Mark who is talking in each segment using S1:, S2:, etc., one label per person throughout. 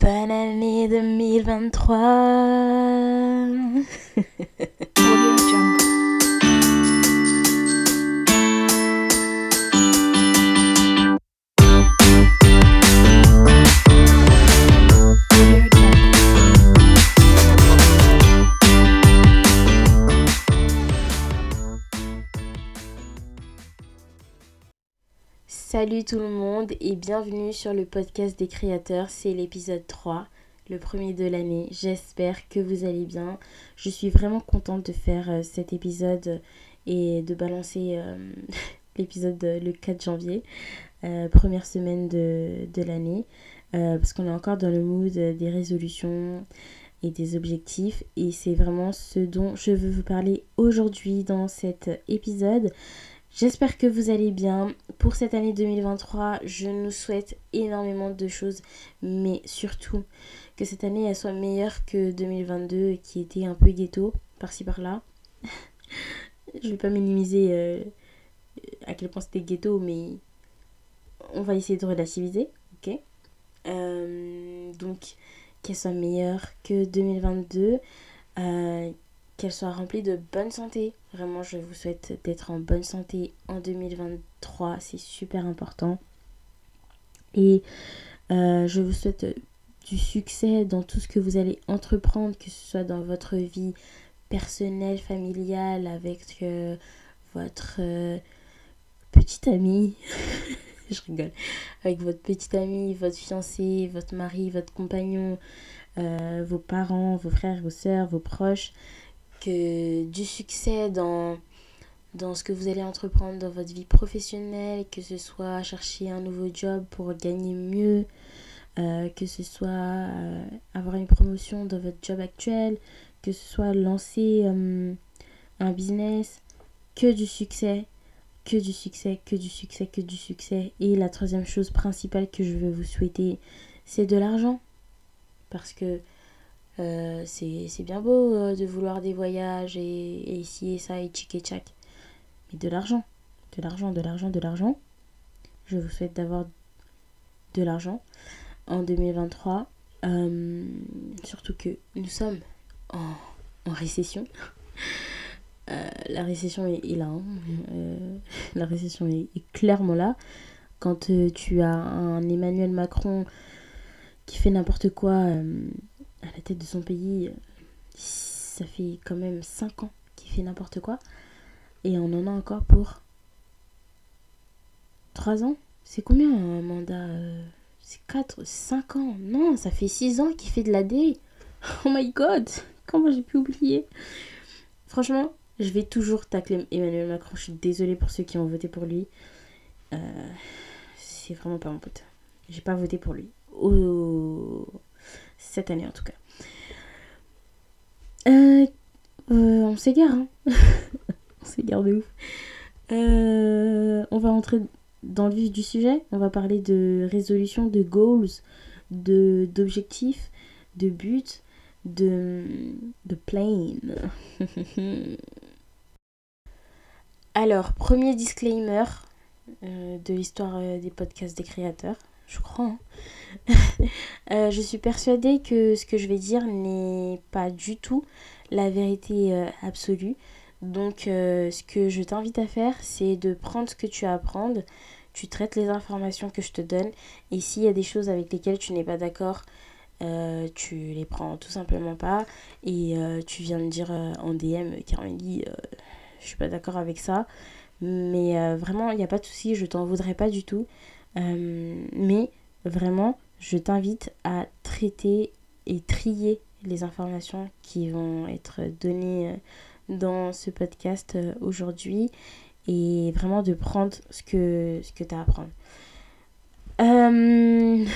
S1: Bonne année 2023 Salut tout le monde et bienvenue sur le podcast des créateurs, c'est l'épisode 3, le premier de l'année. J'espère que vous allez bien. Je suis vraiment contente de faire euh, cet épisode et de balancer euh, l'épisode le 4 janvier, euh, première semaine de, de l'année, parce qu'on est encore dans le mood des résolutions et des objectifs et c'est vraiment ce dont je veux vous parler aujourd'hui dans cet épisode. J'espère que vous allez bien. Pour cette année 2023, je nous souhaite énormément de choses, mais surtout que cette année elle soit meilleure que 2022 qui était un peu ghetto par-ci par-là. je vais pas minimiser euh, à quel point c'était ghetto, mais on va essayer de relativiser, ok? Euh, Donc qu'elle soit meilleure que 2022. euh, qu'elle soit remplie de bonne santé. Vraiment, je vous souhaite d'être en bonne santé en 2023. C'est super important. Et euh, je vous souhaite du succès dans tout ce que vous allez entreprendre, que ce soit dans votre vie personnelle, familiale, avec euh, votre euh, petite amie. je rigole. Avec votre petite amie, votre fiancé, votre mari, votre compagnon, vos parents, vos frères, vos sœurs, vos proches que du succès dans, dans ce que vous allez entreprendre dans votre vie professionnelle, que ce soit chercher un nouveau job pour gagner mieux, euh, que ce soit euh, avoir une promotion dans votre job actuel, que ce soit lancer euh, un business, que du succès, que du succès, que du succès, que du succès. Et la troisième chose principale que je veux vous souhaiter, c'est de l'argent. Parce que euh, c'est bien beau euh, de vouloir des voyages et, ici et ça et tchic et tchac. Mais de l'argent, de l'argent, de l'argent, de l'argent. Je vous souhaite d'avoir de l'argent en 2023. Euh, surtout que nous sommes en, récession. La récession est, là. hein. La récession est, clairement là. Quand tu as un Emmanuel Macron qui fait n'importe quoi à la tête de son pays, euh, ça fait quand même 5 ans qu'il fait n'importe quoi. Et on en a encore pour 3 ans C'est combien un mandat euh, C'est 4, 5 ans? Non, ça fait 6 ans qu'il fait de la D. Oh my god Comment j'ai pu oublier? Franchement, je vais toujours tacler Emmanuel Macron. Je suis désolée pour ceux qui ont voté pour lui. Euh, c'est vraiment pas mon pote. J'ai pas voté pour lui. Oh, cette année en tout cas. Euh, euh, on s'égare, hein. on s'égare de ouf. Euh, on va rentrer dans le vif du sujet. On va parler de résolution, de goals, de d'objectifs, de buts, de de plane. Alors, premier disclaimer de l'histoire des podcasts des créateurs, je crois. hein. Euh, je suis persuadée que ce que je vais dire n'est pas du tout la vérité euh, absolue. Donc, euh, ce que je t'invite à faire, c'est de prendre ce que tu as à apprendre. Tu traites les informations que je te donne. Et s'il y a des choses avec lesquelles tu n'es pas d'accord, tu les prends tout simplement pas. Et tu viens me dire en DM, euh, je suis pas d'accord avec ça. Mais vraiment, il n'y a pas de souci, je t'en voudrais pas du tout. Euh, mais vraiment, je t'invite à traiter et trier les informations qui vont être données euh, dans ce podcast euh, aujourd'hui et vraiment de prendre ce que, ce que tu as à prendre.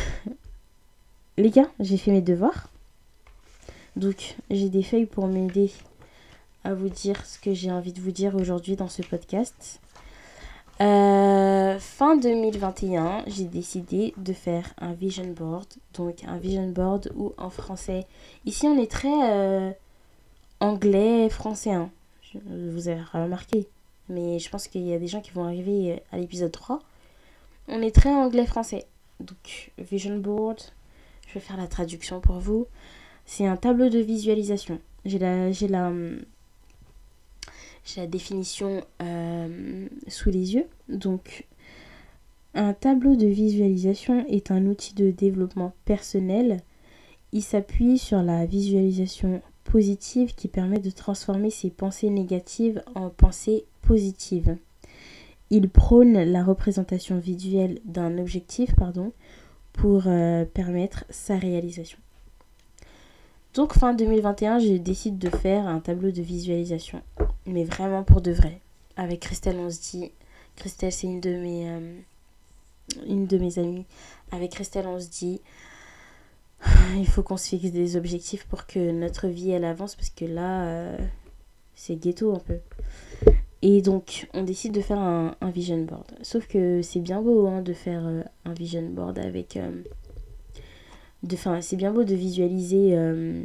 S1: Les gars, j'ai fait mes devoirs. Donc, j'ai des feuilles pour m'aider à vous dire ce que j'ai envie de vous dire aujourd'hui dans ce podcast. Euh, fin 2021, j'ai décidé de faire un vision board. Donc un vision board ou en français. Ici on est très euh, anglais, français. hein. Je- Vous avez remarqué. Mais je pense qu'il y a des gens qui vont arriver à l'épisode 3. On est très anglais-français. Donc vision board, je vais faire la traduction pour vous. C'est un tableau de visualisation. J'ai la, j'ai la, j'ai la définition euh, sous les yeux. Donc, un tableau de visualisation est un outil de développement personnel. Il s'appuie sur la visualisation positive qui permet de transformer ses pensées négatives en pensées positives. Il prône la représentation visuelle d'un objectif pardon, pour euh, permettre sa réalisation. Donc fin 2021, je décide de faire un tableau de visualisation, mais vraiment pour de vrai. Avec Christelle, on se dit, Christelle c'est une de mes, euh, une de mes amies. Avec Christelle, on se dit, il faut qu'on se fixe des objectifs pour que notre vie elle avance parce que là, euh, c'est ghetto un peu. Et donc, on décide de faire un, vision board. Sauf que c'est bien beau hein, de faire euh, un vision board avec. C'est bien beau de visualiser euh,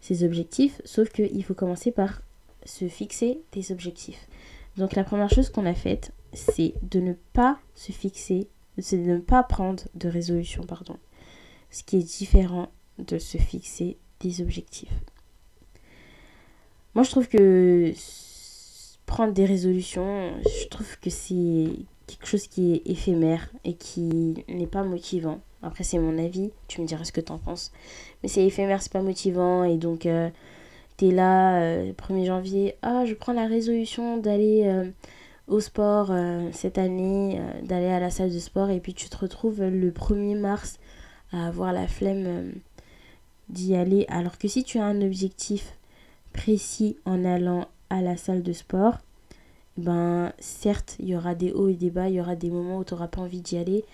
S1: ses objectifs. Sauf qu'il faut commencer par se fixer des objectifs. Donc, la première chose qu'on a faite, c'est de ne pas se fixer, c'est de ne pas prendre de résolution, pardon. Ce qui est différent de se fixer des objectifs. Moi, je trouve que prendre des résolutions, je trouve que c'est quelque chose qui est éphémère et qui n'est pas motivant. Après, c'est mon avis, tu me diras ce que t'en penses. Mais c'est éphémère, c'est pas motivant. Et donc euh, t'es là, euh, 1er janvier, ah, je prends la résolution d'aller euh, au sport euh, cette année, euh, d'aller à la salle de sport. Et puis tu te retrouves le 1er mars à avoir la flemme d'y aller. Alors que si tu as un objectif précis en allant à la salle de sport, ben certes, il y aura des hauts et des bas, il y aura des moments où tu n'auras pas envie d'y aller,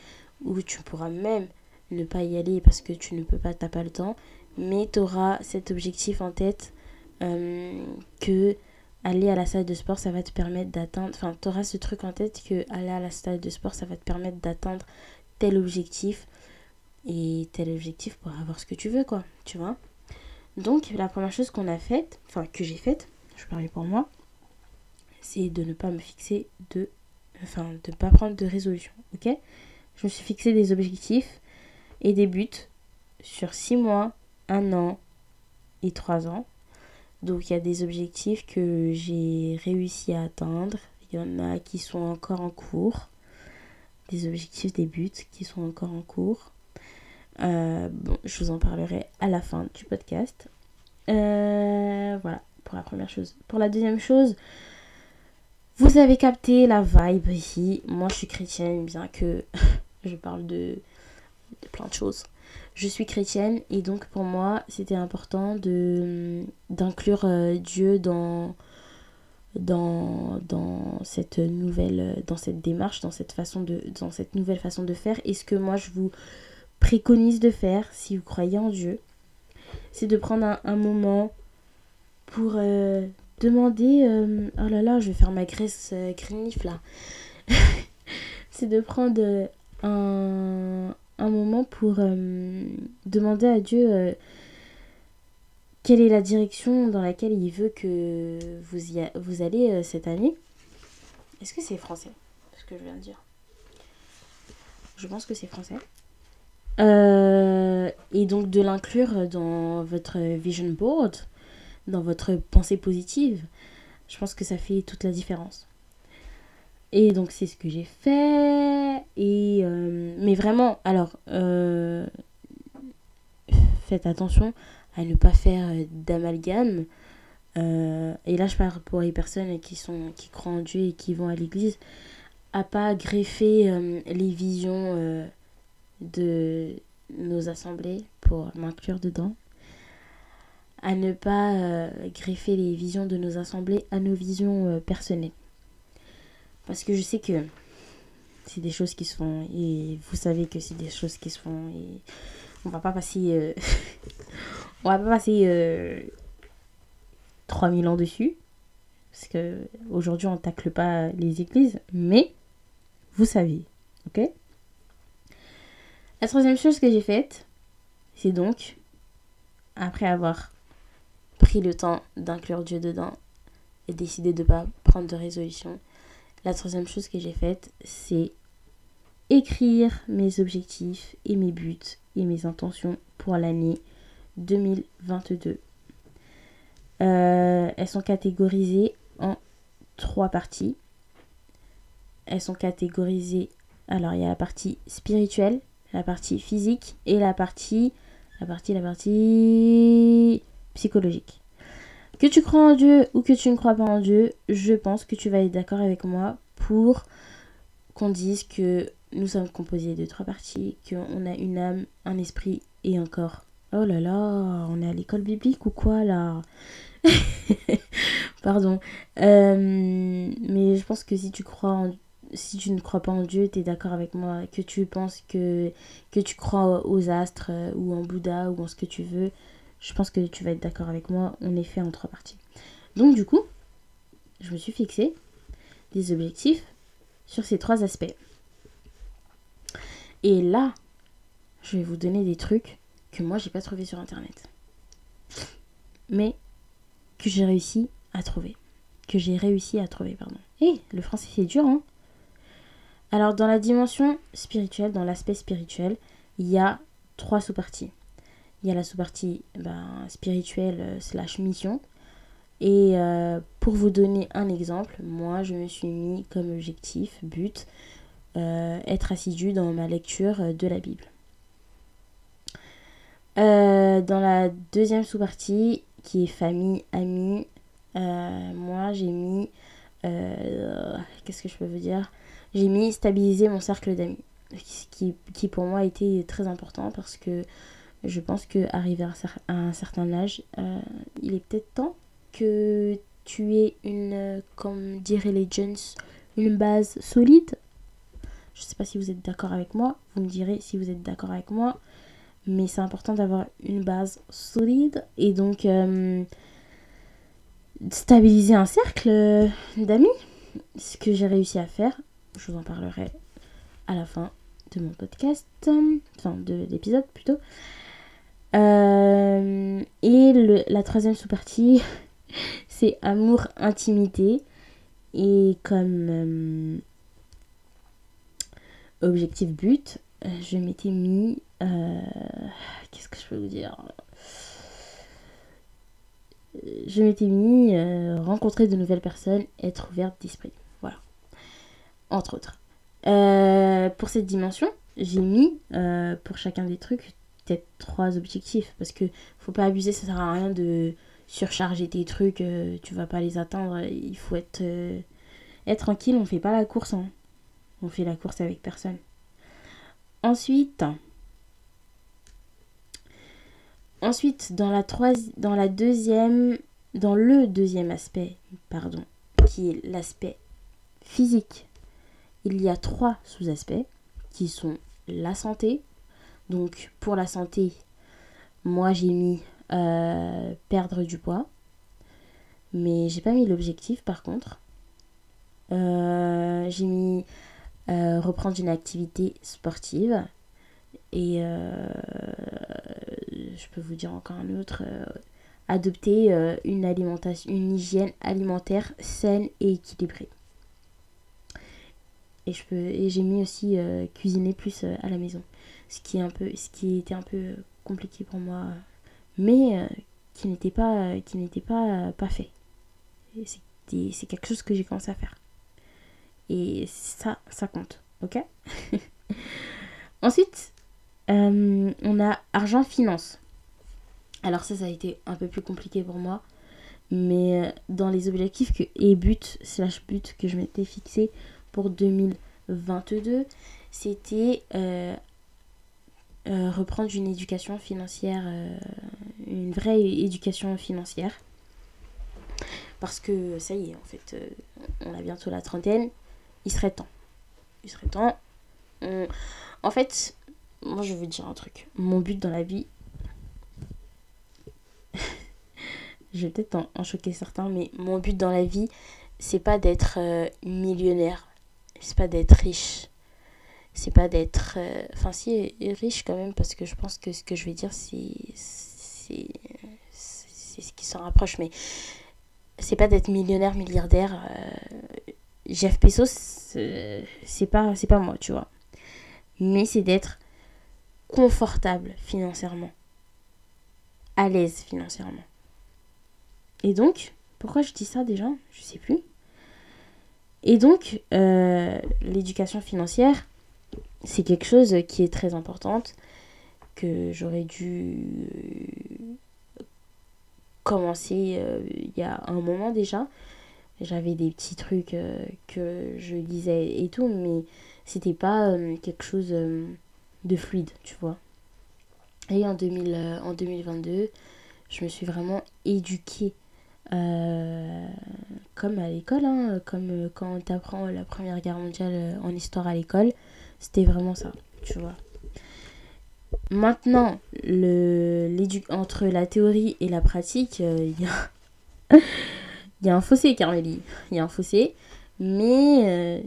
S1: où tu pourras même ne pas y aller parce que tu ne peux pas, t'as pas le temps, mais tu auras cet objectif en tête euh, que aller à la salle de sport, ça va te permettre d'atteindre, enfin, tu auras ce truc en tête que aller à la salle de sport, ça va te permettre d'atteindre tel objectif et tel objectif pour avoir ce que tu veux, quoi, tu vois. Donc, la première chose qu'on a faite, enfin, que j'ai faite, je parlais pour moi, c'est de ne pas me fixer de. Enfin, de ne pas prendre de résolution, ok? Je me suis fixé des objectifs et des buts sur 6 mois, 1 an et 3 ans. Donc, il y a des objectifs que j'ai réussi à atteindre. Il y en a qui sont encore en cours. Des objectifs, des buts qui sont encore en cours. Euh, bon, je vous en parlerai à la fin du podcast. Euh, voilà, pour la première chose. Pour la deuxième chose, vous avez capté la vibe ici. Moi, je suis chrétienne, bien que je parle de, de plein de choses. Je suis chrétienne et donc pour moi, c'était important de d'inclure euh, Dieu dans dans, dans cette nouvelle dans cette démarche, dans cette façon de dans cette nouvelle façon de faire. Et ce que moi je vous préconise de faire si vous croyez en Dieu, c'est de prendre un, moment pour euh, demander euh, oh là là je vais faire ma graisse euh, là c'est de prendre un, un moment pour euh, demander à Dieu euh, quelle est la direction dans laquelle il veut que vous, y vous allez euh, cette année. Est-ce que c'est français ce que je viens de dire? Je pense que c'est français. Et donc de l'inclure dans votre vision board dans votre pensée positive, je pense que ça fait toute la différence. Et donc c'est ce que j'ai fait. Et euh, mais vraiment, alors euh, faites attention à ne pas faire euh, d'amalgame. Et là, je parle pour les personnes qui sont qui croient en Dieu et qui vont à l'église, à pas greffer les visions de nos assemblées pour m'inclure dedans à ne pas greffer les visions de nos assemblées à nos visions personnelles. Parce que je sais que c'est des choses qui se font et vous savez que c'est des choses qui se font et on va pas passer euh, on va pas passer euh, 3000 ans dessus parce que aujourd'hui on tacle pas les églises mais vous savez ok? La troisième chose que j'ai faite c'est donc après avoir pris le temps d'inclure Dieu dedans et décidé de pas prendre de résolution. La troisième chose que j'ai faite, c'est écrire mes objectifs et mes buts et mes intentions pour l'année 2022. Euh, elles sont catégorisées en trois parties. Elles sont catégorisées. Alors, il y a la partie spirituelle, la partie physique et la partie. Psychologique. Que tu crois en Dieu ou que tu ne crois pas en Dieu, je pense que tu vas être d'accord avec moi pour qu'on dise que nous sommes composés de trois parties, qu'on a une âme, un esprit et un corps. Oh là là, on est à l'école biblique ou quoi là Pardon. Euh, mais je pense que si tu crois si tu ne crois pas en Dieu, tu es d'accord avec moi, que tu penses que, tu crois aux astres ou en Bouddha ou en ce que tu veux, je pense que tu vas être d'accord avec moi, on est fait en trois parties. Donc du coup, je me suis fixé des objectifs sur ces trois aspects. Et là, je vais vous donner des trucs que moi j'ai pas trouvé sur internet. Mais que j'ai réussi à trouver. Que j'ai réussi à trouver, pardon. Et le français c'est dur, hein Alors dans la dimension spirituelle, dans l'aspect spirituel, il y a trois sous-parties. Il y a la sous-partie ben, spirituelle euh, slash mission. Et euh, pour vous donner un exemple, moi je me suis mis comme objectif, but, euh, être assidu dans ma lecture de la Bible. Dans la deuxième sous-partie, qui est famille, amis, moi j'ai mis. Qu'est-ce que je peux vous dire? J'ai mis stabiliser mon cercle d'amis. Qui, qui pour moi a été très important parce que je pense que arrivé à un certain âge, euh, il est peut-être temps que tu aies une, comme diraient les jeunes, une base solide. Je sais pas si vous êtes d'accord avec moi, vous me direz si vous êtes d'accord avec moi, mais c'est important d'avoir une base solide et donc euh, stabiliser un cercle euh, d'amis. Ce que j'ai réussi à faire, je vous en parlerai à la fin de mon podcast, enfin de l'épisode plutôt. Euh, et le- la troisième sous-partie, c'est amour, intimité. Et comme euh, objectif but, euh, je m'étais mis... Qu'est-ce que je peux vous dire? Je m'étais mis rencontrer de nouvelles personnes, être ouverte d'esprit. Voilà. Entre autres. Pour cette dimension, j'ai mis pour chacun des trucs trois objectifs parce que faut pas abuser, ça sert à rien de surcharger tes trucs, euh, tu vas pas les atteindre. Il faut être, euh, être tranquille, on fait pas la course, hein. on fait la course avec personne. Ensuite, ensuite dans la troisi- dans la deuxième, dans le deuxième aspect, pardon, qui est l'aspect physique, il y a trois sous-aspects qui sont la santé. Donc pour la santé, moi j'ai mis euh, perdre du poids. Mais j'ai pas mis l'objectif par contre. Euh, j'ai mis euh, reprendre une activité sportive. Et je peux vous dire encore un autre. adopter une alimentation, une hygiène alimentaire saine et équilibrée. Et je peux et j'ai mis aussi cuisiner plus à la maison ce qui est un peu ce qui était un peu compliqué pour moi mais euh, qui n'était pas qui n'était pas euh, pas fait. C'est quelque chose que j'ai commencé à faire. Et ça ça compte ok? Ensuite euh, on a argent finance. Alors ça ça a été un peu plus compliqué pour moi mais dans les objectifs que et but slash but que je m'étais fixé pour 2022 c'était euh, reprendre une éducation financière, euh, une vraie éducation financière. Parce que ça y est, en fait, euh, on a bientôt la trentaine, il serait temps. Il serait temps. En fait, moi je veux dire un truc. Mon but dans la vie, je vais peut-être en, choquer certains, mais mon but dans la vie, c'est pas d'être millionnaire, c'est pas d'être riche c'est pas d'être euh, enfin si riche quand même parce que je pense que ce que je vais dire c'est c'est ce qui s'en rapproche mais c'est pas d'être millionnaire milliardaire euh, Jeff Bezos c'est pas pas moi tu vois mais c'est d'être confortable financièrement, à l'aise financièrement. Et donc, pourquoi je dis ça déjà? Je sais plus. Et donc, euh, l'éducation financière, c'est quelque chose qui est très importante, que j'aurais dû commencer euh, il y a un moment déjà. J'avais des petits trucs euh, que je lisais et tout, mais c'était pas euh, quelque chose euh, de fluide, tu vois. Et en, 2000, euh, en 2022, je me suis vraiment éduquée euh, comme à l'école, hein, comme euh, quand tu apprends la Première Guerre mondiale euh, en histoire à l'école. C'était vraiment ça, tu vois. Maintenant, le, entre la théorie et la pratique, euh, il y, a... y a un fossé, Carmélie. Il y a un fossé. Mais euh,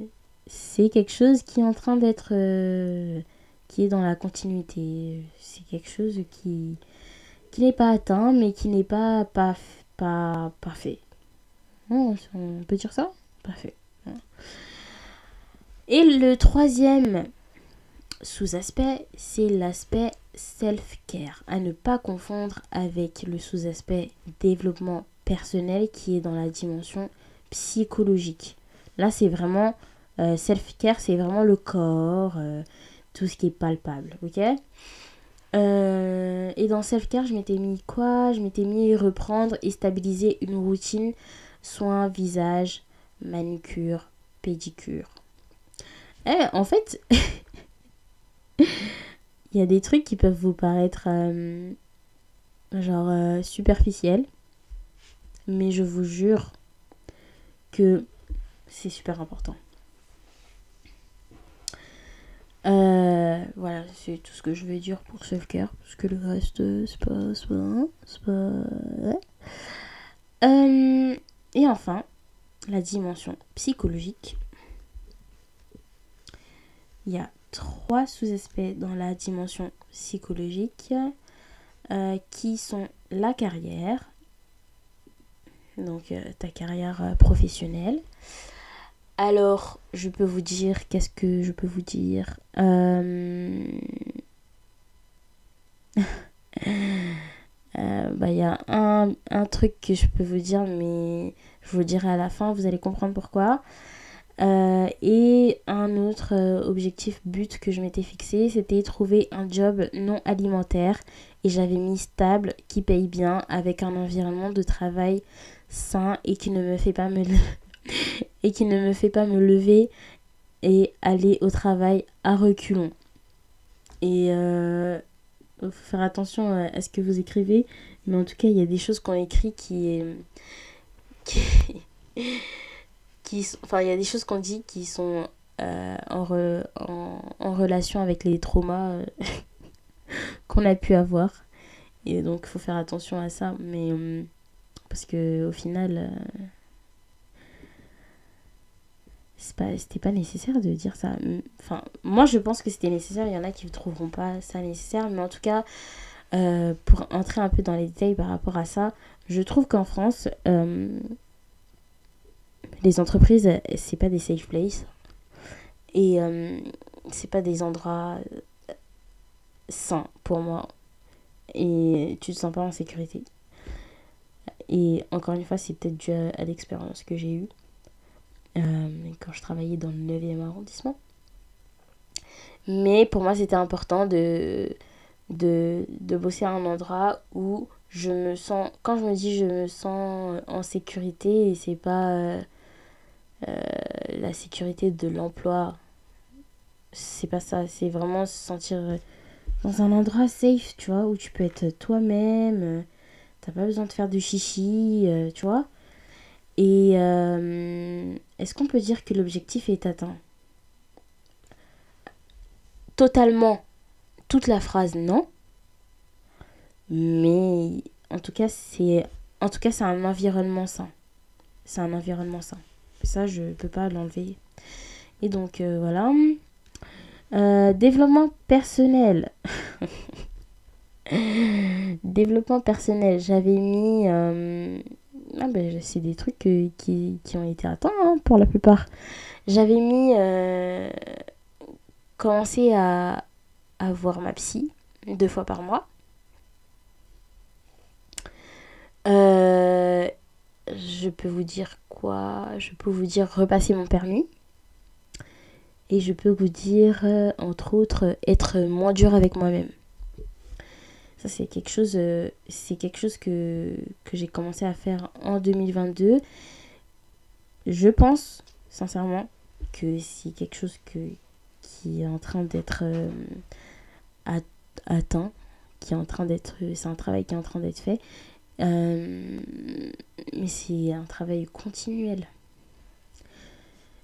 S1: c'est quelque chose qui est en train d'être. euh, qui est dans la continuité. C'est quelque chose qui, qui n'est pas atteint, mais qui n'est pas, pas, pas parfait. On peut dire ça? Parfait. Voilà. Et le troisième sous-aspect, c'est l'aspect self-care, à ne pas confondre avec le sous-aspect développement personnel qui est dans la dimension psychologique. Là, c'est vraiment euh, self-care, c'est vraiment le corps, euh, tout ce qui est palpable, ok? Euh, Et dans self-care, je m'étais mis quoi? Je m'étais mis reprendre et stabiliser une routine soins visage, manucure, pédicure. Eh, en fait, il y a des trucs qui peuvent vous paraître euh, genre euh, superficiels, mais je vous jure que c'est super important. Euh, voilà, c'est tout ce que je vais dire pour self-care, parce que le reste, c'est pas, c'est pas, et enfin, la dimension psychologique. Il y a trois sous-aspects dans la dimension psychologique euh, qui sont la carrière, donc euh, ta carrière euh, professionnelle. Alors, je peux vous dire, qu'est-ce que je peux vous dire bah, il y a un, un truc que je peux vous dire, mais je vous le dirai à la fin, vous allez comprendre pourquoi. Euh, et un autre euh, objectif but que je m'étais fixé, c'était trouver un job non alimentaire. Et j'avais mis stable, qui paye bien, avec un environnement de travail sain et qui ne me fait pas me, et qui ne me fait pas me lever et aller au travail à reculons. Et euh, faut faire attention à ce que vous écrivez, mais en tout cas, il y a des choses qu'on écrit qui, qui enfin il y a des choses qu'on dit qui sont euh, en, en, en relation avec les traumas euh, qu'on a pu avoir. Et donc il faut faire attention à ça. Mais hum, parce que au final euh, c'est pas c'était pas nécessaire de dire ça. Enfin moi je pense que c'était nécessaire. Il y en a qui ne trouveront pas ça nécessaire. Mais en tout cas euh, pour entrer un peu dans les détails par rapport à ça je trouve qu'en France euh, les entreprises, c'est pas des safe places. Et euh, c'est pas des endroits euh, sains pour moi. Et tu te sens pas en sécurité. Et encore une fois, c'est peut-être dû à, à l'expérience que j'ai eue euh, quand je travaillais dans le 9e arrondissement. Mais pour moi, c'était important de, de, de bosser à un endroit où je me sens. Quand je me dis je me sens en sécurité, et c'est pas. euh, euh, la sécurité de l'emploi. C'est pas ça, c'est vraiment se sentir euh, dans un endroit safe, tu vois, où tu peux être toi-même, euh, t'as pas besoin de faire de chichi, euh, tu vois. Et euh, est-ce qu'on peut dire que l'objectif est atteint? Totalement, toute la phrase, non. Mais en tout cas, c'est en tout cas, c'est un environnement sain. C'est un environnement sain. Ça, je peux pas l'enlever. Et donc, euh, voilà. Euh, développement personnel. développement personnel. J'avais mis... euh, Ah ben, c'est des trucs qui, qui ont été atteints hein, pour la plupart. J'avais mis... commencé à, à voir ma psy deux fois par mois. Euh, je peux vous dire quoi? Je peux vous dire repasser mon permis. Et je peux vous dire, euh, entre autres, être moins dur avec moi-même. Ça, c'est quelque chose, euh, c'est quelque chose que, que j'ai commencé à faire en 2022. Je pense, sincèrement, que c'est quelque chose que, qui est en train d'être at- atteint, qui est en train d'être, c'est un travail qui est en train d'être fait. Euh, mais c'est un travail continuel.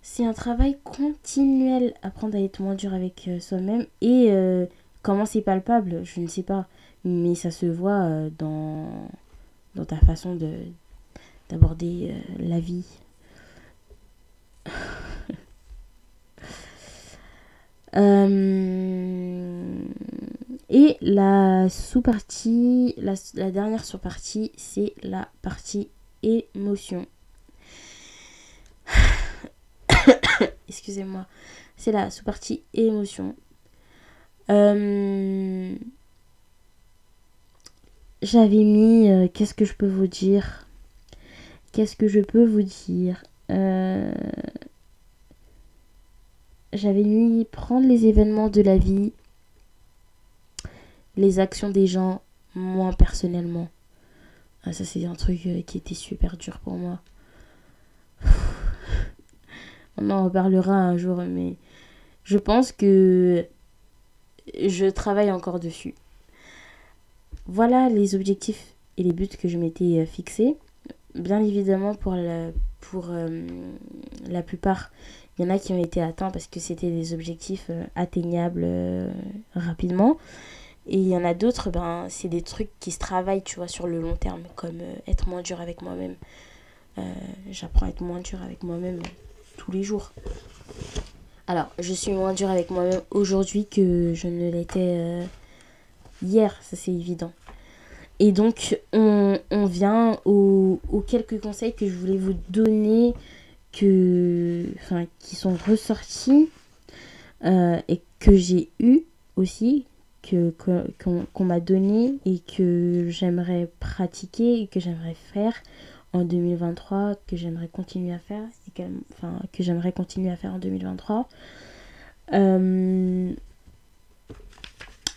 S1: C'est un travail continuel, apprendre à être moins dur avec euh, soi-même. Et euh, comment c'est palpable, je ne sais pas. Mais ça se voit dans, dans ta façon de d'aborder la vie. et la sous-partie, la, dernière sous-partie, c'est la partie émotion. Excusez-moi. C'est la sous-partie émotion. Euh, J'avais mis. euh, Qu'est-ce que je peux vous dire? Qu'est-ce que je peux vous dire? Euh, J'avais mis prendre les événements de la vie, les actions des gens, moi personnellement. Ah, ça, c'est un truc euh, qui était super dur pour moi. On en reparlera un jour, mais je pense que je travaille encore dessus. Voilà les objectifs et les buts que je m'étais euh, fixés. Bien évidemment, pour la, pour, euh, la plupart, il y en a qui ont été atteints parce que c'était des objectifs atteignables rapidement. Et il y en a d'autres, ben, c'est des trucs qui se travaillent, tu vois, sur le long terme, comme euh, être moins dur avec moi-même. Euh, J'apprends à être moins dur avec moi-même tous les jours. Alors, je suis moins dur avec moi-même aujourd'hui que je ne l'étais euh, hier, ça c'est évident. Et donc, on, on vient aux, quelques conseils que je voulais vous donner, que, qui sont ressortis et que j'ai eu aussi, que qu'on m'a donné et que j'aimerais pratiquer et que j'aimerais faire en 2023, que j'aimerais continuer à faire, et que, enfin, que j'aimerais continuer à faire en 2023. Euh,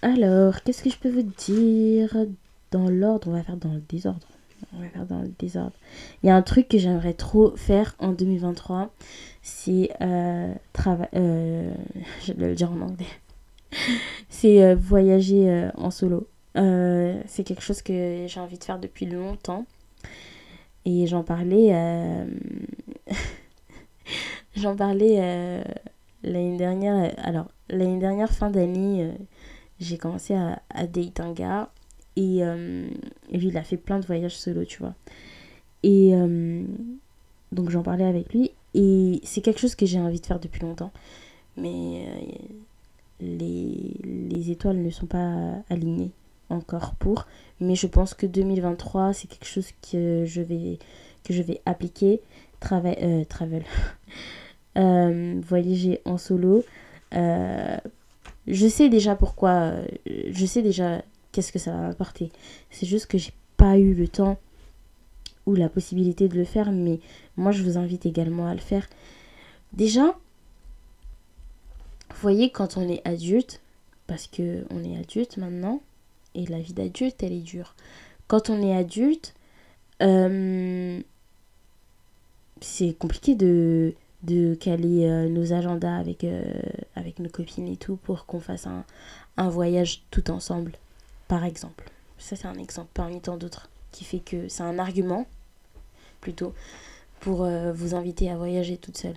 S1: alors, qu'est-ce que je peux vous dire dans l'ordre? On va faire dans le désordre. On va faire dans le désordre. Il y a un truc que j'aimerais trop faire en 2023, c'est euh, trava- euh, je vais le dire en anglais. c'est euh, voyager euh, en solo. Euh, c'est quelque chose que j'ai envie de faire depuis longtemps. Et j'en parlais. j'en parlais l'année dernière. Alors, l'année dernière, fin d'année, j'ai commencé à, à date un gars. Et, et lui, il a fait plein de voyages solo, tu vois. Et donc, j'en parlais avec lui. Et c'est quelque chose que j'ai envie de faire depuis longtemps. Mais les, les étoiles ne sont pas alignées encore pour. Mais je pense que 2023, c'est quelque chose que je vais, que je vais appliquer. Trava- euh, travel. Euh, voyager en solo. Euh, je sais déjà pourquoi. Je sais déjà qu'est-ce que ça va m'apporter. C'est juste que j'ai pas eu le temps ou la possibilité de le faire. Mais moi, je vous invite également à le faire. Déjà, vous voyez, quand on est adulte, parce que on est adulte maintenant, et la vie d'adulte, elle est dure. Quand on est adulte, euh, c'est compliqué de, de caler euh, nos agendas avec, euh, avec nos copines et tout pour qu'on fasse un, un voyage tout ensemble, par exemple. Ça, c'est un exemple parmi tant d'autres qui fait que c'est un argument, plutôt, pour vous inviter à voyager toute seule.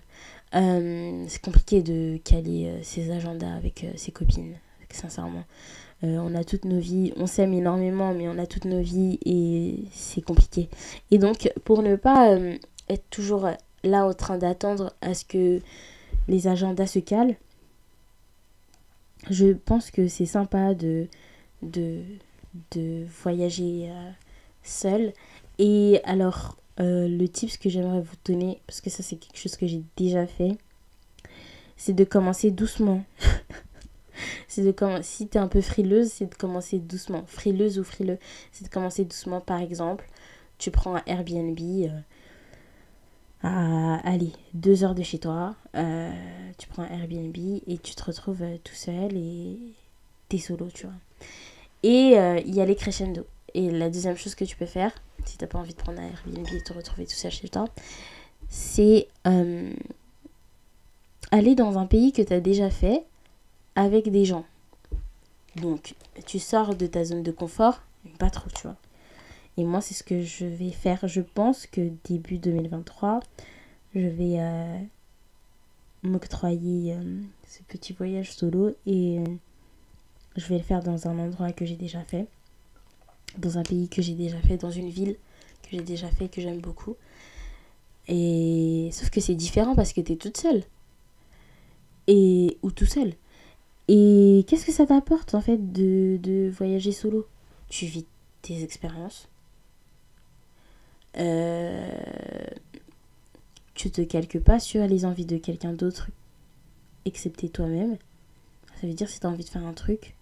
S1: Euh, c'est compliqué de caler euh, ses agendas avec euh, ses copines, sincèrement. On a toutes nos vies, on s'aime énormément, mais on a toutes nos vies et c'est compliqué. Et donc, pour ne pas être toujours là en train d'attendre à ce que les agendas se calent, je pense que c'est sympa de, de, de voyager seul. Et alors, euh, le tips que j'aimerais vous donner, parce que ça c'est quelque chose que j'ai déjà fait, c'est de commencer doucement. c'est de commencer. Si t'es un peu frileuse, c'est de commencer doucement. Frileuse ou frileux, c'est de commencer doucement. Par exemple, tu prends un Airbnb euh, à, allez, deux heures de chez toi. euh, tu prends un Airbnb et tu te retrouves euh, tout seul et t'es solo, tu vois. Et il y a les crescendo. Et la deuxième chose que tu peux faire, si t'as pas envie de prendre un Airbnb et te retrouver tout seul chez toi, c'est euh, aller dans un pays que tu as déjà fait avec des gens. Donc, tu sors de ta zone de confort, mais pas trop, tu vois. Et moi, c'est ce que je vais faire. Je pense que début 2023, je vais euh, m'octroyer euh, ce petit voyage solo et je vais le faire dans un endroit que j'ai déjà fait, dans un pays que j'ai déjà fait, dans une ville que j'ai déjà fait, que j'aime beaucoup. Et sauf que c'est différent parce que tu es toute seule. Et ou tout seul. Et qu'est-ce que ça t'apporte en fait de, de voyager solo? Tu vis tes expériences. Euh, tu te calques pas sur les envies de quelqu'un d'autre excepté toi-même. Ça veut dire si tu envie de faire un truc,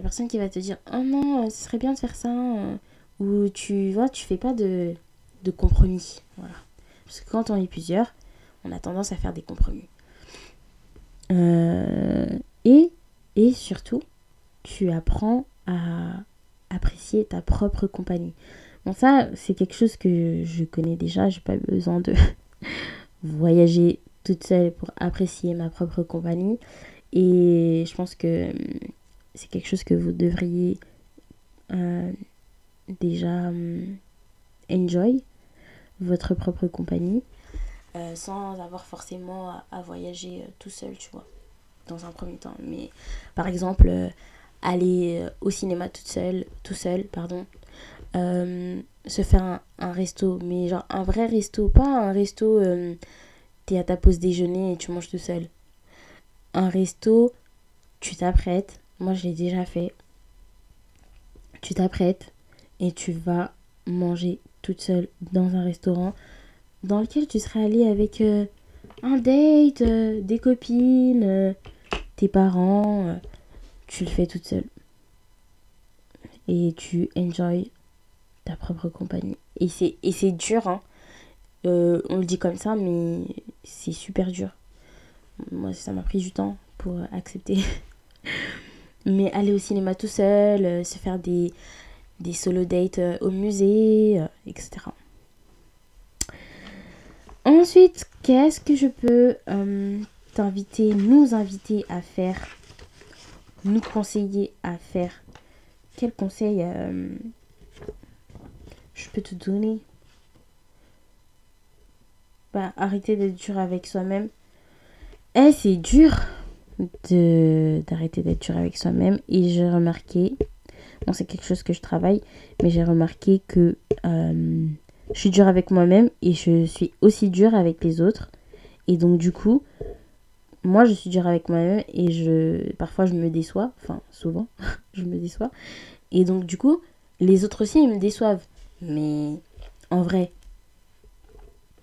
S1: il y a personne qui va te dire "Oh non, ce serait bien de faire ça" euh, ou tu vois, tu fais pas de de compromis. Voilà. Parce que quand on est plusieurs, on a tendance à faire des compromis. Euh, et, et surtout, tu apprends à apprécier ta propre compagnie. Bon, ça, c'est quelque chose que je connais déjà. J'ai pas besoin de voyager toute seule pour apprécier ma propre compagnie. Et je pense que hum, c'est quelque chose que vous devriez euh, déjà hum, enjoy votre propre compagnie euh, sans avoir forcément à, voyager euh, tout seul, tu vois, dans un premier temps. Mais par exemple, euh, aller euh, au cinéma toute seule, tout seul, pardon, euh, se faire un, un resto, mais genre un vrai resto, pas un resto, euh, t'es à ta pause déjeuner et tu manges tout seul. Un resto, tu t'apprêtes, moi je l'ai déjà fait, tu t'apprêtes et tu vas manger toute seule dans un restaurant dans lequel tu serais allé avec euh, un date, euh, des copines, euh, tes parents. tu le fais toute seule. Et tu enjoy ta propre compagnie. Et c'est, dur, hein. On le dit comme ça, mais c'est super dur. Moi, ça m'a pris du temps pour accepter. mais aller au cinéma tout seul, euh, se faire des, des solo dates euh, au musée, euh, etc. Ensuite, qu'est-ce que je peux t'inviter, nous inviter à faire, nous conseiller à faire? Quel conseil je peux te donner? Bah, arrêter d'être dur avec soi-même. Eh, c'est dur d'arrêter d'être dur avec soi-même. Et j'ai remarqué, bon, c'est quelque chose que je travaille, mais j'ai remarqué que euh, je suis dure avec moi-même et je suis aussi dure avec les autres. Et donc, du coup, moi, je suis dure avec moi-même et je parfois je me déçois. Enfin, souvent, je me déçois. Et donc, du coup, les autres aussi, ils me déçoivent. Mais en vrai,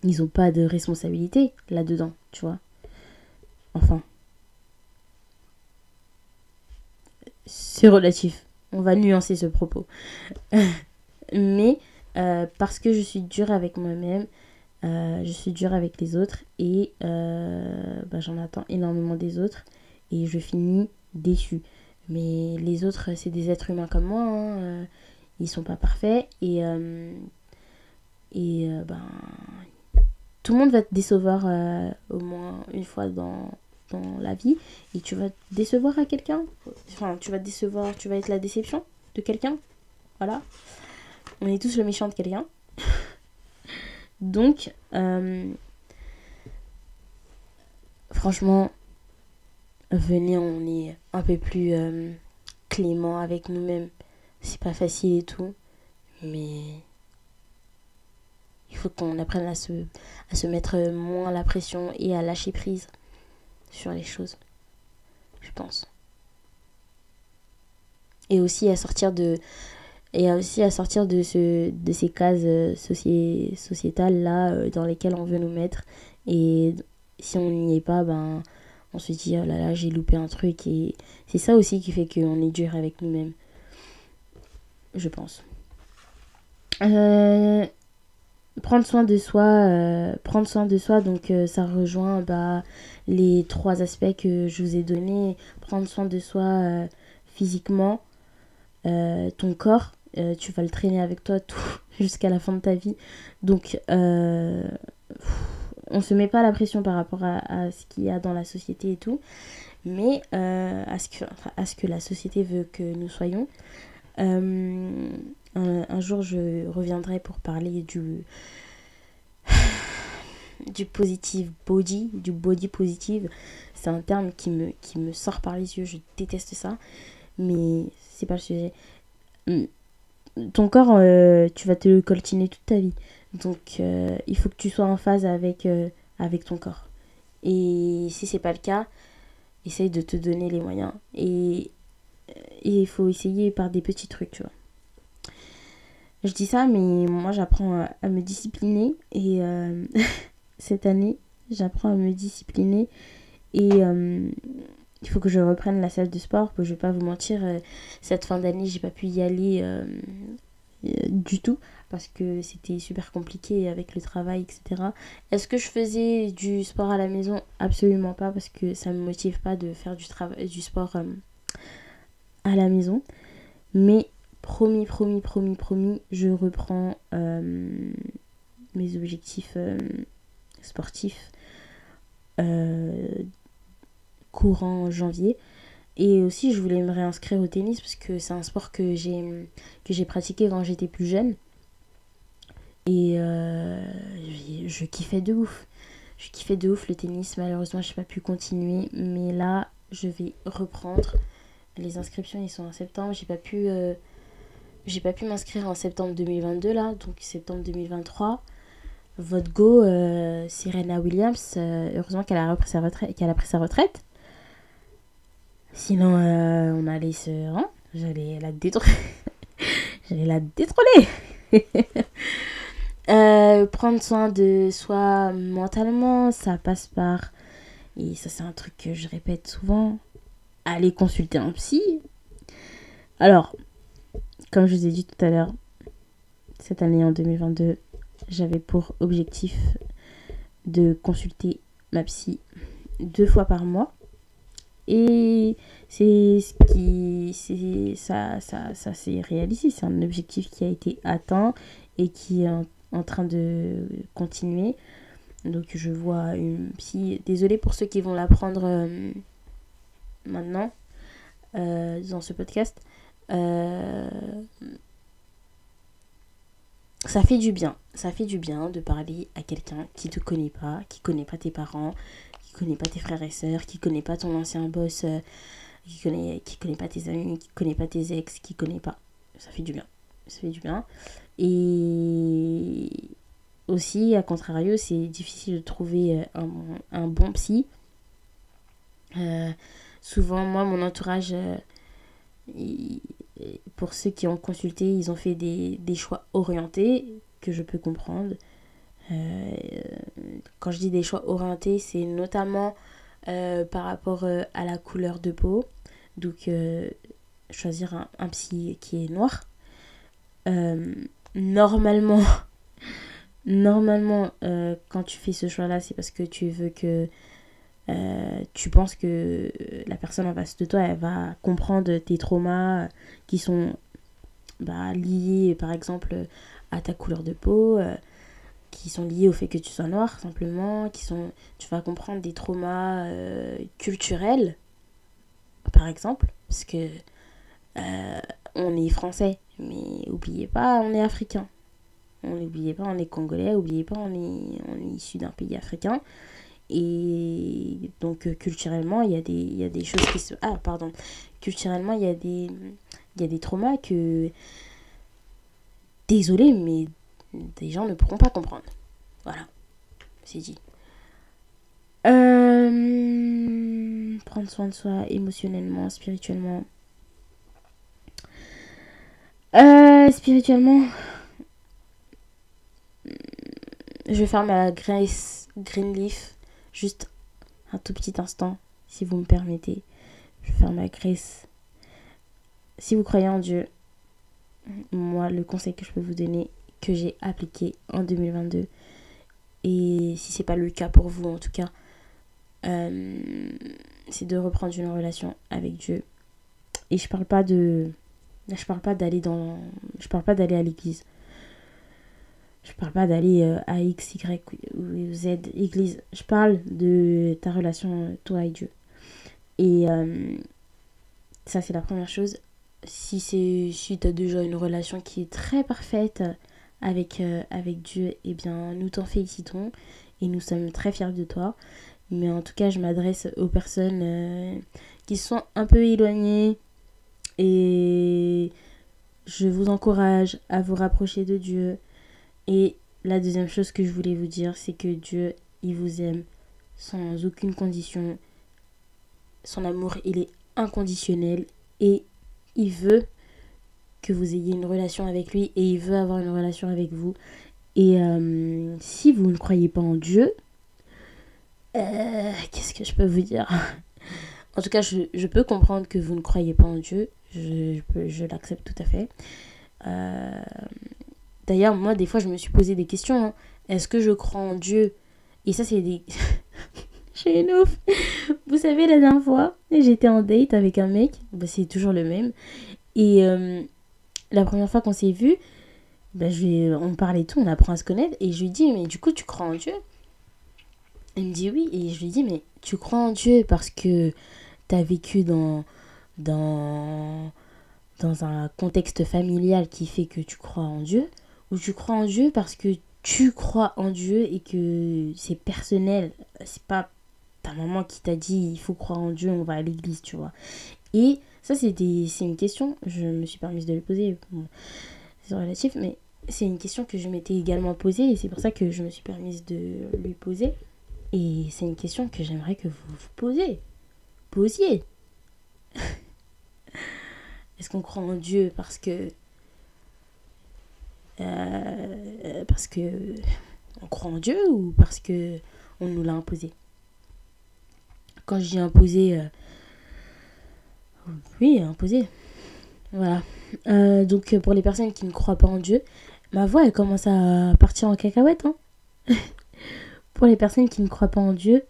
S1: ils n'ont pas de responsabilité là-dedans, tu vois. Enfin. C'est relatif. On va nuancer ce propos. Mais euh, parce que je suis dure avec moi-même, euh, je suis dure avec les autres et euh, bah, j'en attends énormément des autres et je finis déçue. Mais les autres, c'est des êtres humains comme moi, hein, ils sont pas parfaits et, ben, tout le monde va te décevoir au moins une fois dans, dans la vie et tu vas te décevoir à quelqu'un. Enfin, tu vas te décevoir, tu vas être la déception de quelqu'un. Voilà. On est tous le méchant de quelqu'un. Donc, euh, franchement, venez, on est un peu plus euh, clément avec nous-mêmes. C'est pas facile et tout, mais il faut qu'on apprenne à se, à se mettre moins la pression et à lâcher prise sur les choses, je pense. Et aussi à sortir de, et aussi à sortir de, ce, de ces cases euh, soci- sociétales là euh, dans lesquelles on veut nous mettre. Et si on n'y est pas, ben, on se dit, oh là là, j'ai loupé un truc. Et c'est ça aussi qui fait qu'on est dur avec nous-mêmes. Je pense. Euh, prendre soin de soi, euh, prendre soin de soi, donc euh, ça rejoint bah, les trois aspects que je vous ai donnés. Prendre soin de soi euh, physiquement, ton corps, tu vas le traîner avec toi tout jusqu'à la fin de ta vie. Donc, on se met pas la pression par rapport à, à ce qu'il y a dans la société et tout, mais à, ce que, à ce que la société veut que nous soyons. Un, jour, je reviendrai pour parler du du positive body, du body positive. C'est un terme qui me, sort par les yeux, je déteste ça, mais c'est pas le sujet. Hum, Ton corps, euh, tu vas te le coltiner toute ta vie. Donc, euh, il faut que tu sois en phase avec, euh, avec ton corps. Et si c'est pas le cas, essaye de te donner les moyens. Et il faut essayer par des petits trucs, tu vois. Je dis ça, mais moi j'apprends à, me discipliner. Et euh, cette année, j'apprends à me discipliner. Et euh, il faut que je reprenne la salle de sport. Je vais pas vous mentir, euh, cette fin d'année, j'ai pas pu y aller du tout. Parce que c'était super compliqué avec le travail, etc. Est-ce que je faisais du sport à la maison? Absolument pas, parce que ça me motive pas de faire du, du sport à la maison. Mais promis, promis, promis, promis, je reprends euh, mes objectifs euh, sportifs euh, courant janvier. Et aussi, je voulais me réinscrire au tennis parce que c'est un sport que j'ai que j'ai pratiqué quand j'étais plus jeune. Et je, je kiffais de ouf. Je kiffais de ouf le tennis. Malheureusement, j'ai pas pu continuer. Mais là, je vais reprendre. Les inscriptions, ils sont en septembre. J'ai pas pu, j'ai pas pu m'inscrire en septembre 2022 là, donc septembre 2023. Votre go, euh, Williams. euh, heureusement qu'elle a repris sa retraite, qu'elle a pris sa retraite. Sinon, euh, on allait se, hein, j'allais la détruire. j'allais la détrôner. Euh, prendre soin de soi mentalement, ça passe par, et ça c'est un truc que je répète souvent, aller consulter un psy. Alors, comme je vous ai dit tout à l'heure, cette année en 2022, j'avais pour objectif de consulter ma psy deux fois par mois. Et c'est ce qui. Ça, ça, ça s'est réalisé. C'est un objectif qui a été atteint et qui est en, en train de continuer. Donc je vois une psy. Désolée pour ceux qui vont l'apprendre euh, maintenant euh, dans ce podcast. Euh, ça fait du bien. Ça fait du bien de parler à quelqu'un qui te connaît pas, qui connaît pas tes parents, qui connaît pas tes frères et sœurs, qui connaît pas ton ancien boss, euh, qui connaît, qui connaît pas tes amis, qui connaît pas tes ex, qui connaît pas. Ça fait du bien. Ça fait du bien. Et aussi, à contrario, c'est difficile de trouver euh, un, bon psy. Souvent, moi, mon entourage, pour ceux qui ont consulté, ils ont fait des, des choix orientés que je peux comprendre. Euh, quand je dis des choix orientés, c'est notamment euh, par rapport euh, à la couleur de peau. Donc, choisir un, un psy qui est noir. Normalement, normalement quand tu fais ce choix-là, c'est parce que tu veux que euh, tu penses que la personne en face de toi, va comprendre tes traumas euh, qui sont bah, liés, par exemple, à ta couleur de peau, euh, qui sont liés au fait que tu sois noir, simplement, qui sont, tu vas comprendre des traumas euh, culturels, par exemple, parce que euh, on est français, mais oubliez pas, on est africain. On n'oubliez pas, on est congolais, oubliez pas, on est issu d'un pays africain. Et donc euh, culturellement, il y, a des, y a des choses qui se... Ah, pardon. Culturellement, il y a des, y a des traumas que... Désolé, mais des gens ne pourront pas comprendre. Voilà. C'est dit. Euh, Prendre soin de soi émotionnellement, spirituellement. Euh, spirituellement, je vais faire ma Grace Greenleaf juste un tout petit instant. si vous me permettez. Je vais faire ma grace. Si vous croyez en Dieu, moi, le conseil que je peux vous donner, que j'ai appliqué en 2022, et si c'est pas le cas pour vous en tout cas, euh, c'est de reprendre une relation avec Dieu. Et je parle pas de. Je parle pas d'aller dans. Je parle pas d'aller à l'église. Je parle pas d'aller euh, à X, Y ou Z église. Je parle de ta relation, toi et Dieu. Et euh, ça, c'est la première chose. Si si tu as déjà une relation qui est très parfaite avec, euh, avec Dieu, eh bien, nous t'en félicitons et nous sommes très fiers de toi. Mais en tout cas, je m'adresse aux personnes euh, qui sont un peu éloignées et je vous encourage à vous rapprocher de Dieu. Et la deuxième chose que je voulais vous dire, c'est que Dieu, il vous aime sans aucune condition. Son amour, il est inconditionnel et il veut que vous ayez une relation avec lui et il veut avoir une relation avec vous. Et euh, si vous ne croyez pas en Dieu, euh, qu'est-ce que je peux vous dire? En tout cas, je, peux comprendre que vous ne croyez pas en Dieu. Je, je l'accepte tout à fait. Euh, D'ailleurs, moi, des fois, je me suis posé des questions. hein. Est-ce que je crois en Dieu? Et ça, c'est des... J'ai une ouf. Vous savez, la dernière fois, j'étais en date avec un mec. Bah, c'est toujours le même. Et euh, la première fois qu'on s'est vu, bah, je ai- on parlait tout, on apprend à se connaître. Et je lui dis, mais du coup, tu crois en Dieu? Il me dit oui. Et je lui dis, mais tu crois en Dieu parce que tu as vécu dans, dans un contexte familial qui fait que tu crois en Dieu? Ou tu crois en Dieu parce que tu crois en Dieu et que c'est personnel C'est pas ta maman qui t'a dit il faut croire en Dieu, on va à l'église, tu vois. Et ça, c'est une question, je me suis permise de le poser. C'est relatif, mais c'est une question que je m'étais également posée et c'est pour ça que je me suis permise de lui poser. Et c'est une question que j'aimerais que vous vous posez. Posiez. Est-ce qu'on croit en Dieu parce que. Euh, parce que. On croit en Dieu ou parce que on nous l'a imposé? Quand je dis imposé. euh, oui, imposé. Voilà. Euh, donc pour les personnes qui ne croient pas en Dieu, ma voix elle commence à partir en cacahuète. Hein pour les personnes qui ne croient pas en Dieu,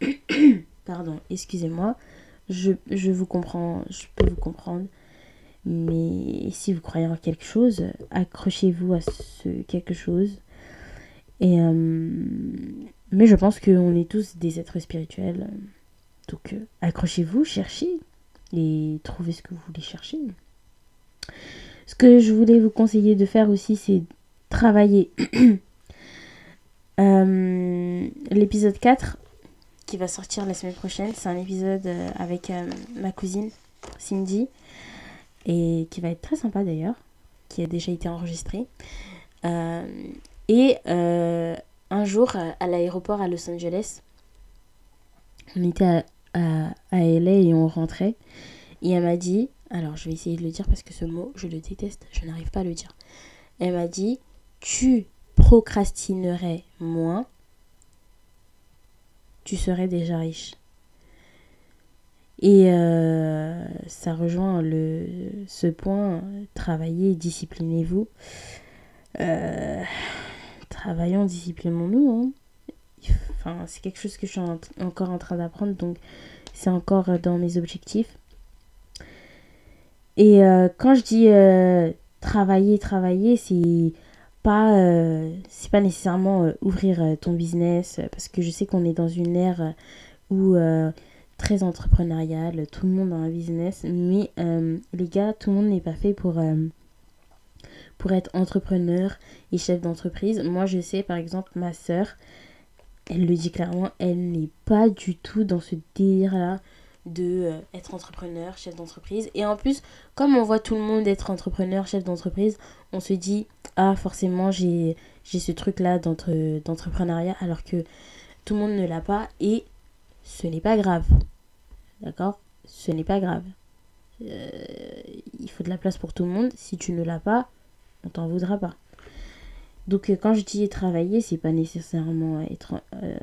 S1: pardon, excusez-moi, je, je vous comprends, je peux vous comprendre. Mais si vous croyez en quelque chose, accrochez-vous à ce quelque chose. Et euh, mais je pense qu'on est tous des êtres spirituels. Donc euh, accrochez-vous, cherchez et trouvez ce que vous voulez chercher. Ce que je voulais vous conseiller de faire aussi, c'est travailler. Euh, L'épisode 4 qui va sortir la semaine prochaine, c'est un épisode avec ma cousine Cindy et qui va être très sympa d'ailleurs, qui a déjà été enregistré. Euh, et euh, un jour à l'aéroport à Los Angeles, on était à, à, à LA et on rentrait. Et elle m'a dit, alors je vais essayer de le dire parce que ce mot, je le déteste, je n'arrive pas à le dire. Elle m'a dit, tu procrastinerais moins, tu serais déjà riche. Et euh, ça rejoint le, ce point, travaillez, disciplinez-vous. Euh, travaillons, disciplinons-nous. hein. Enfin, c'est quelque chose que je suis en- encore en train d'apprendre, donc c'est encore dans mes objectifs. Et euh, quand je dis travailler, travailler, c'est pas, c'est pas nécessairement ouvrir ton business, parce que je sais qu'on est dans une ère où très entrepreneuriale, tout le monde a un business, mais euh, les gars, tout le monde n'est pas fait pour, euh, pour être entrepreneur et chef d'entreprise. Moi, je sais, par exemple, ma sœur, elle le dit clairement, elle n'est pas du tout dans ce délire-là de euh, être entrepreneur, chef d'entreprise. Et en plus, comme on voit tout le monde être entrepreneur, chef d'entreprise, on se dit, ah, forcément, j'ai ce truc-là d'entre- d'entrepreneuriat, alors que tout le monde ne l'a pas. Et ce n'est pas grave. D'accord? Ce n'est pas grave. Euh, il faut de la place pour tout le monde. Si tu ne l'as pas, on t'en voudra pas. Donc euh, quand je dis travailler, c'est pas nécessairement être euh,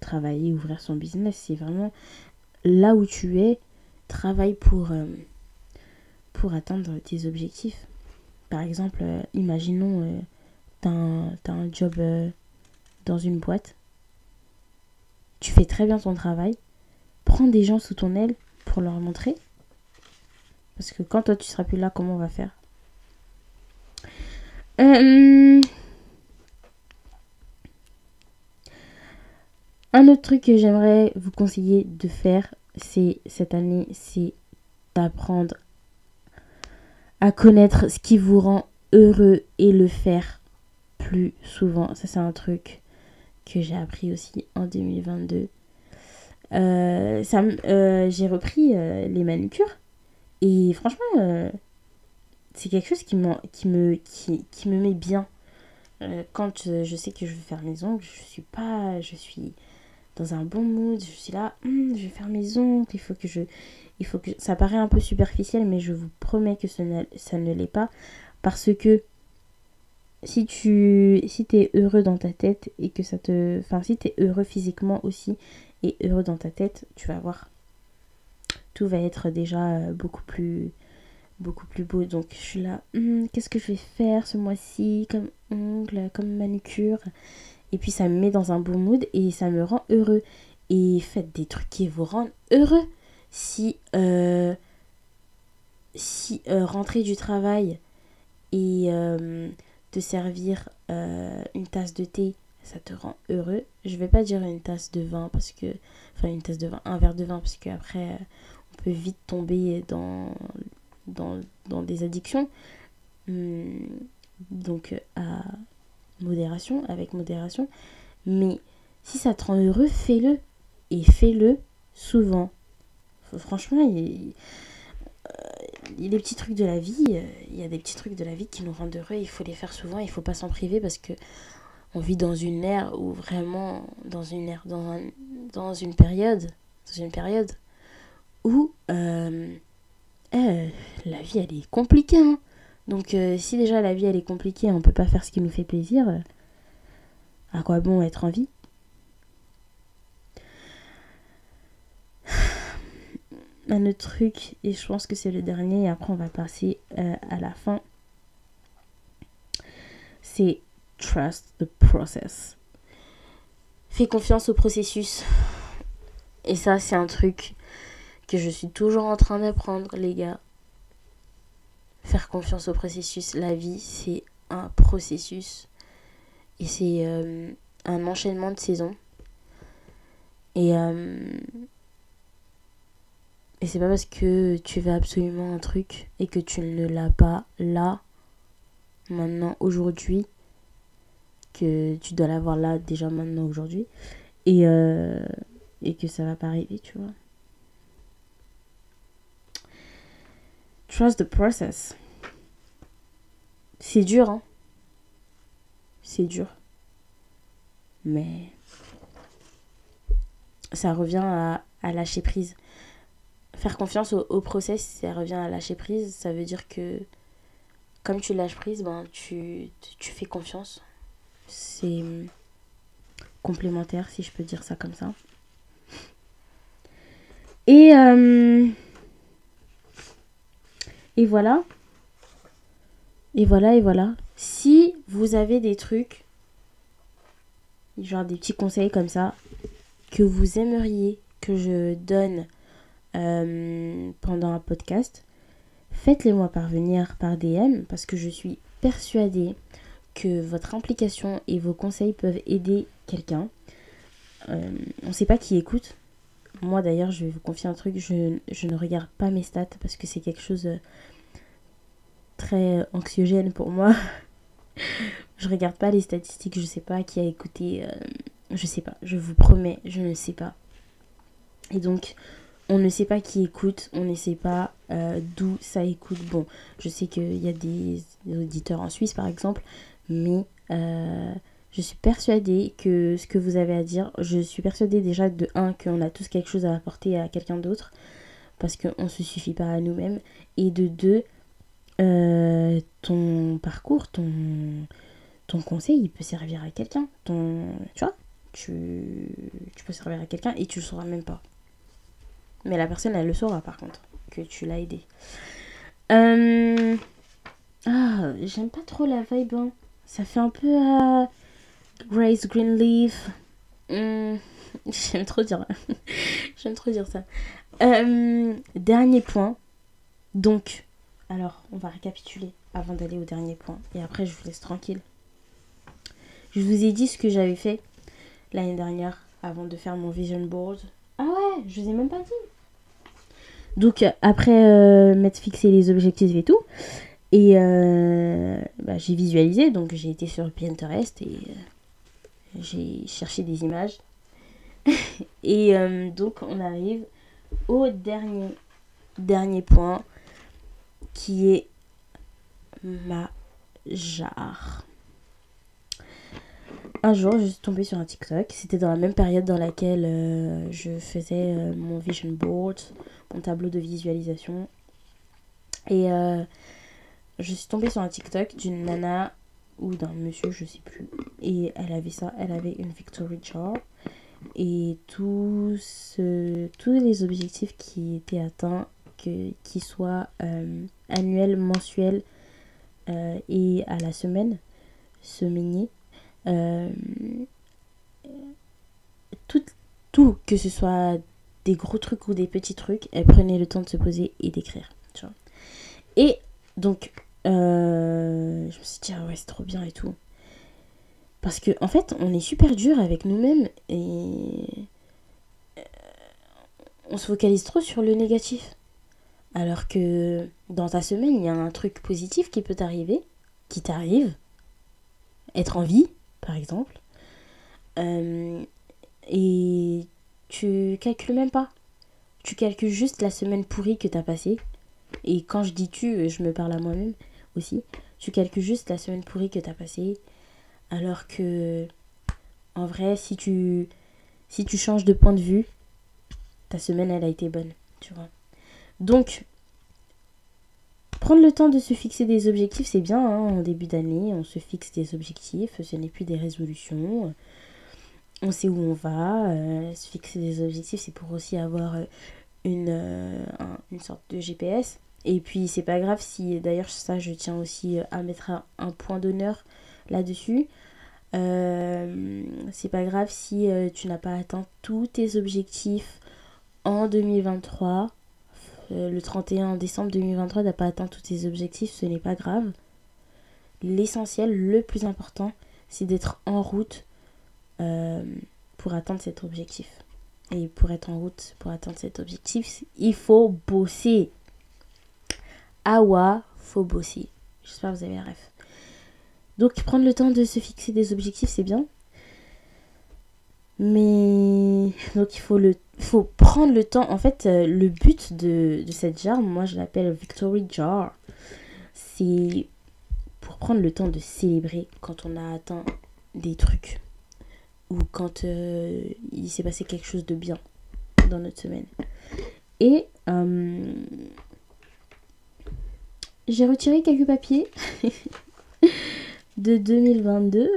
S1: travailler, ouvrir son business, c'est vraiment là où tu es, travaille pour, pour atteindre tes objectifs. Par exemple, euh, imaginons, tu as, un job dans une boîte, tu fais très bien ton travail, prends des gens sous ton aile pour leur montrer. Parce que quand toi tu seras plus là, comment on va faire? Euh, Un autre truc que j'aimerais vous conseiller de faire, c'est cette année, c'est d'apprendre à connaître ce qui vous rend heureux et le faire plus souvent. Ça, c'est un truc que j'ai appris aussi en 2022. Euh, ça euh, j'ai repris euh, les manucures et franchement, c'est quelque chose qui, qui, me, qui, qui me met bien. Quand je sais que je veux faire mes ongles, je suis pas, je suis dans un bon mood. Je suis là, Hum, je vais faire mes ongles. Il faut que je, il faut que ça paraît un peu superficiel, mais je vous promets que n'est- ça ne l'est pas parce que si tu si es heureux dans ta tête et que ça te enfin si tu es heureux physiquement aussi et heureux dans ta tête tu vas voir tout va être déjà euh, beaucoup plus beaucoup plus beau. Donc je suis là Hum, qu'est-ce que je vais faire ce mois-ci comme ongle comme manucure? Et puis ça me met dans un bon mood et ça me rend heureux. Et faites des trucs qui vous rendent heureux. Si euh, si euh, rentrer du travail et te servir une tasse de thé, ça te rend heureux. Je vais pas dire une tasse de vin parce que, enfin une tasse de vin, un verre de vin parce qu'après euh, on peut vite tomber dans dans, dans des addictions. Hum, donc euh, à modération, avec modération. Mais si ça te rend heureux, fais-le et fais-le souvent. Franchement, il, il y a des petits trucs de la vie, euh, il y a des petits trucs de la vie qui nous rendent heureux, il faut les faire souvent, il faut pas s'en priver parce que on vit dans une ère où vraiment dans une ère dans, un- une période dans une période où euh, euh, la vie elle est compliquée hein. donc euh, si déjà la vie elle est compliquée on peut pas faire ce qui nous fait plaisir euh, à quoi bon être en vie? Un autre truc, et je pense que c'est le dernier, et après on va passer à la fin, c'est trust the process. Fais confiance au processus. Et ça, c'est un truc que je suis toujours en train d'apprendre, les gars. Faire confiance au processus. La vie, c'est un processus. Et c'est euh, un enchaînement de saisons. Et, euh, et c'est pas parce que tu veux absolument un truc et que tu ne l'as pas là, maintenant, aujourd'hui, que tu dois l'avoir là déjà maintenant, aujourd'hui. Et, euh, et que ça va pas arriver, tu vois. Trust the process. C'est dur, hein. C'est dur. Mais ça revient à, à lâcher prise. Faire confiance au, au process, ça revient à lâcher prise. Ça veut dire que comme tu lâches prise, ben, tu, tu fais confiance. C'est complémentaire, si je peux dire ça comme ça. Et, euh, et voilà. Et voilà, et voilà. Si vous avez des trucs, genre des petits conseils comme ça, que vous aimeriez que je donne euh, pendant un podcast, faites-les moi parvenir par DM parce que je suis persuadée que votre implication et vos conseils peuvent aider quelqu'un. Euh, on ne sait pas qui écoute. Moi d'ailleurs, je vais vous confier un truc, je, je ne regarde pas mes stats parce que c'est quelque chose de très anxiogène pour moi. je regarde pas les statistiques, je sais pas qui a écouté, euh, je sais pas, je vous promets, je ne sais pas. Et donc, on ne sait pas qui écoute, on ne sait pas euh, d'où ça écoute. Bon, je sais qu'il y a des auditeurs en Suisse par exemple, mais euh, je suis persuadée que ce que vous avez à dire, je suis persuadée déjà de un qu'on a tous quelque chose à apporter à quelqu'un d'autre parce qu'on ne se suffit pas à nous-mêmes, et de deux, euh, ton parcours, ton, ton conseil, il peut servir à quelqu'un. Ton, tu vois, tu, tu peux servir à quelqu'un et tu le sauras même pas. Mais la personne, elle le saura par contre, que tu l'as aidé. Euh, Ah, j'aime pas trop la vibe. hein. Ça fait un peu à Grace Greenleaf. Hmm, J'aime trop dire. J'aime trop dire ça. Euh, dernier point. Donc, alors, on va récapituler avant d'aller au dernier point. Et après, je vous laisse tranquille. Je vous ai dit ce que j'avais fait l'année dernière avant de faire mon vision board. Ah ouais, je vous ai même pas dit. Donc, après euh, m'être fixé les objectifs et tout, et euh, bah, j'ai visualisé, donc j'ai été sur Pinterest et euh, j'ai cherché des images. et euh, donc, on arrive au dernier, dernier point qui est ma jarre. Un jour, je suis tombée sur un TikTok. C'était dans la même période dans laquelle je faisais mon vision board, mon tableau de visualisation. Et je suis tombée sur un TikTok d'une nana ou d'un monsieur, je sais plus. Et elle avait ça, elle avait une victory jar. Et tous tous les objectifs qui étaient atteints, qu'ils soient euh, annuels, mensuels euh, et à la semaine, semainier, euh, tout, tout, que ce soit des gros trucs ou des petits trucs, elle prenait le temps de se poser et d'écrire. Et donc, euh, je me suis dit, ah ouais, c'est trop bien et tout. Parce que, en fait, on est super dur avec nous-mêmes et euh, on se focalise trop sur le négatif. Alors que dans ta semaine, il y a un truc positif qui peut t'arriver, qui t'arrive. Être en vie, par exemple. Euh, et tu calcules même pas. Tu calcules juste la semaine pourrie que t'as passée. Et quand je dis tu, je me parle à moi-même aussi. Tu calcules juste la semaine pourrie que t'as passée. Alors que, en vrai, si tu, si tu changes de point de vue, ta semaine, elle a été bonne. Tu vois. Donc, prendre le temps de se fixer des objectifs, c'est bien. hein, en début d'année, on se fixe des objectifs. Ce n'est plus des résolutions. On sait où on va. euh, se fixer des objectifs, c'est pour aussi avoir euh, une, euh, un- une sorte de GPS. Et puis, c'est pas grave si, d'ailleurs, ça, je tiens aussi euh, à mettre un, point d'honneur là-dessus. Euh, c'est pas grave si euh, tu n'as pas atteint tous tes objectifs en 2023. Euh, le 31 décembre 2023, t'as pas atteint tous tes objectifs, ce n'est pas grave. L'essentiel, le plus important, c'est d'être en route pour atteindre cet objectif. Et pour être en route, pour atteindre cet objectif, il faut bosser. Awa, bosser. J'espère que vous avez la ref. Donc prendre le temps de se fixer des objectifs, c'est bien. Mais donc il faut le faut prendre le temps. En fait, euh, le but de, de cette jar, moi je l'appelle Victory Jar, c'est pour prendre le temps de célébrer quand on a atteint des trucs ou quand euh, il s'est passé quelque chose de bien dans notre semaine. Et euh, j'ai retiré quelques papiers de 2022.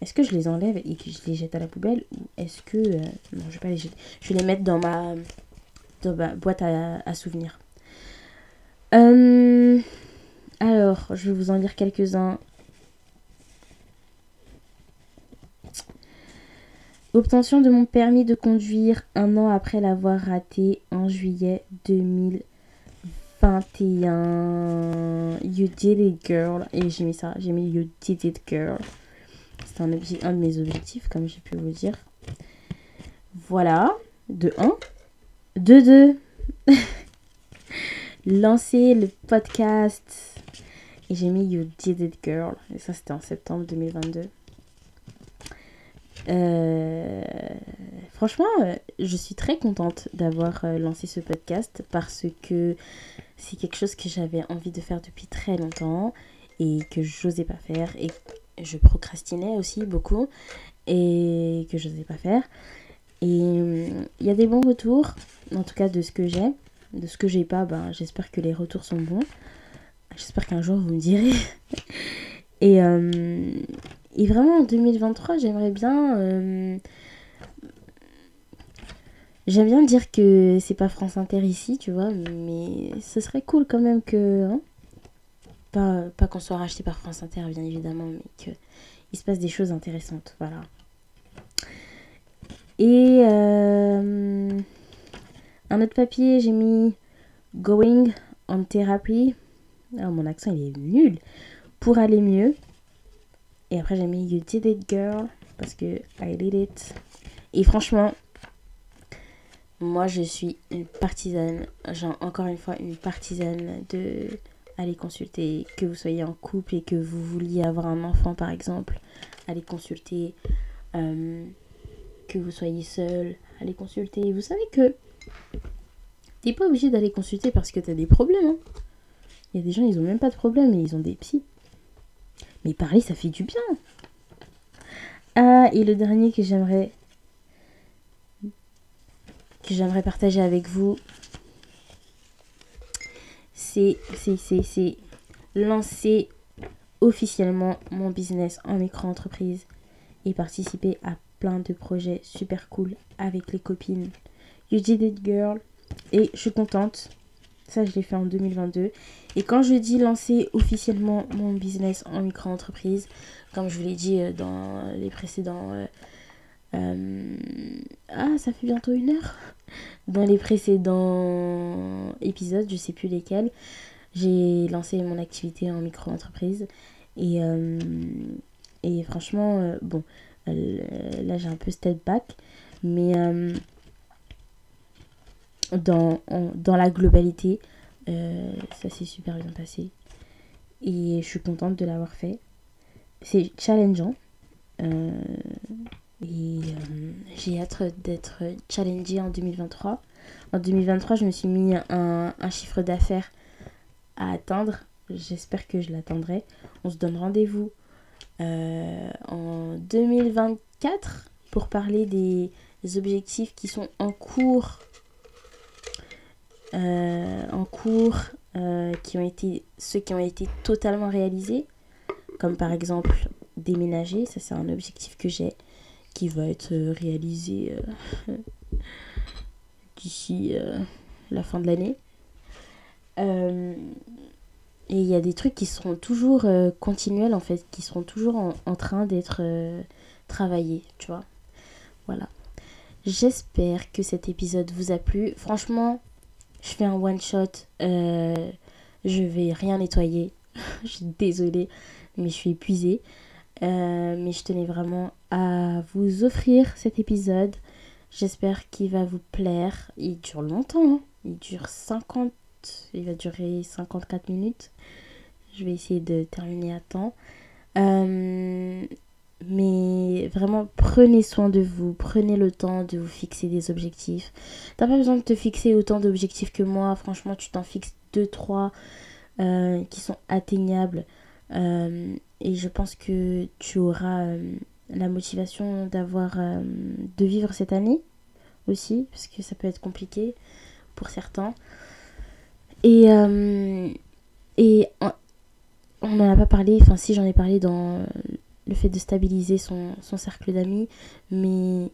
S1: Est-ce que je les enlève et que je les jette à la poubelle ou est-ce que... euh, non, je vais pas les jeter. Je vais les mettre dans ma, boîte à, souvenirs. Euh, alors, je vais vous en lire quelques-uns. Obtention de mon permis de conduire un an après l'avoir raté en juillet 2021. You did it, girl. Et j'ai mis ça, j'ai mis You did it, girl. C'est un, un de mes objectifs, comme j'ai pu vous dire. Voilà, de 1. De 2. Lancer le podcast. Et j'ai mis You did it, girl. Et ça, c'était en septembre 2022. Euh, franchement, euh, je suis très contente d'avoir euh, lancé ce podcast parce que c'est quelque chose que j'avais envie de faire depuis très longtemps et que j'osais pas faire et je procrastinais aussi beaucoup et que je n'osais pas faire. Et il y a des bons retours, en tout cas de ce que j'ai. De ce que j'ai pas, ben, j'espère que les retours sont bons. J'espère qu'un jour vous me direz. et, et vraiment en 2023, j'aimerais bien. euh, J'aime bien dire que c'est pas France Inter ici, tu vois, mais ce serait cool quand même que. hein, pas pas qu'on soit racheté par France Inter, bien évidemment, mais qu'il se passe des choses intéressantes. Voilà. Et. euh, un autre papier, j'ai mis Going on Therapy. Ah, mon accent, il est nul. Pour aller mieux. Et après, j'ai mis You Did It Girl. Parce que I did it. Et franchement, moi, je suis une partisane, genre encore une fois, une partisane de aller consulter, que vous soyez en couple et que vous vouliez avoir un enfant, par exemple, allez consulter, euh, que vous soyez seul, allez consulter. Vous savez que t'es pas obligé d'aller consulter parce que t'as des problèmes. hein. Il y a des gens, ils ont même pas de problème et ils ont des psys. Mais parler, ça fait du bien. Ah, et le dernier que j'aimerais que j'aimerais partager avec vous, c'est c'est lancer officiellement mon business en micro-entreprise et participer à plein de projets super cool avec les copines. You did it girl. Et je suis contente. Ça, je l'ai fait en 2022. Et quand je dis lancer officiellement mon business en micro-entreprise, comme je vous l'ai dit euh, dans les précédents... euh, euh, Ah, ça fait bientôt une heure. Dans les précédents épisodes, je sais plus lesquels, j'ai lancé mon activité en micro-entreprise. Et, et franchement, bon, là j'ai un peu step back. Mais dans, dans la globalité, euh, ça s'est super bien passé. Et je suis contente de l'avoir fait. C'est challengeant. Euh, et euh, j'ai hâte d'être challengée en 2023. En 2023, je me suis mis un, un chiffre d'affaires à atteindre. J'espère que je l'atteindrai. On se donne rendez-vous euh, en 2024 pour parler des objectifs qui sont en cours. Euh, en cours, euh, qui ont été ceux qui ont été totalement réalisés, comme par exemple déménager, ça c'est un objectif que j'ai qui va être euh, réalisé d'ici la fin de l'année. Et il y a des trucs qui seront toujours euh, continuels en fait, qui seront toujours en, train d'être travaillés, tu vois. Voilà. J'espère que cet épisode vous a plu. Franchement, je fais un one shot. euh, je vais rien nettoyer. je suis désolée, mais je suis épuisée. Euh, mais je tenais vraiment à vous offrir cet épisode. J'espère qu'il va vous plaire. Il dure longtemps. hein. Il dure 50. Il va durer 54 minutes. Je vais essayer de terminer à temps. Euh, mais vraiment, prenez soin de vous. Prenez le temps de vous fixer des objectifs. T'as pas besoin de te fixer autant d'objectifs que moi. Franchement, tu t'en fixes 2-3 qui sont atteignables. Euh, et je pense que tu auras euh, la motivation d'avoir euh, de vivre cette année aussi parce que ça peut être compliqué pour certains et euh, et on n'en a pas parlé enfin si j'en ai parlé dans le fait de stabiliser son, cercle d'amis mais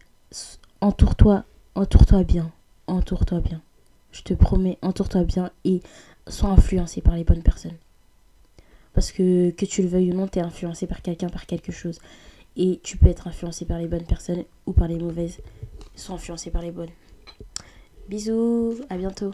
S1: entoure-toi entoure-toi bien entoure-toi bien je te promets entoure-toi bien et sois influencé par les bonnes personnes parce que que tu le veuilles ou non, tu es influencé par quelqu'un, par quelque chose. Et tu peux être influencé par les bonnes personnes ou par les mauvaises. Sois influencé par les bonnes. Bisous, à bientôt.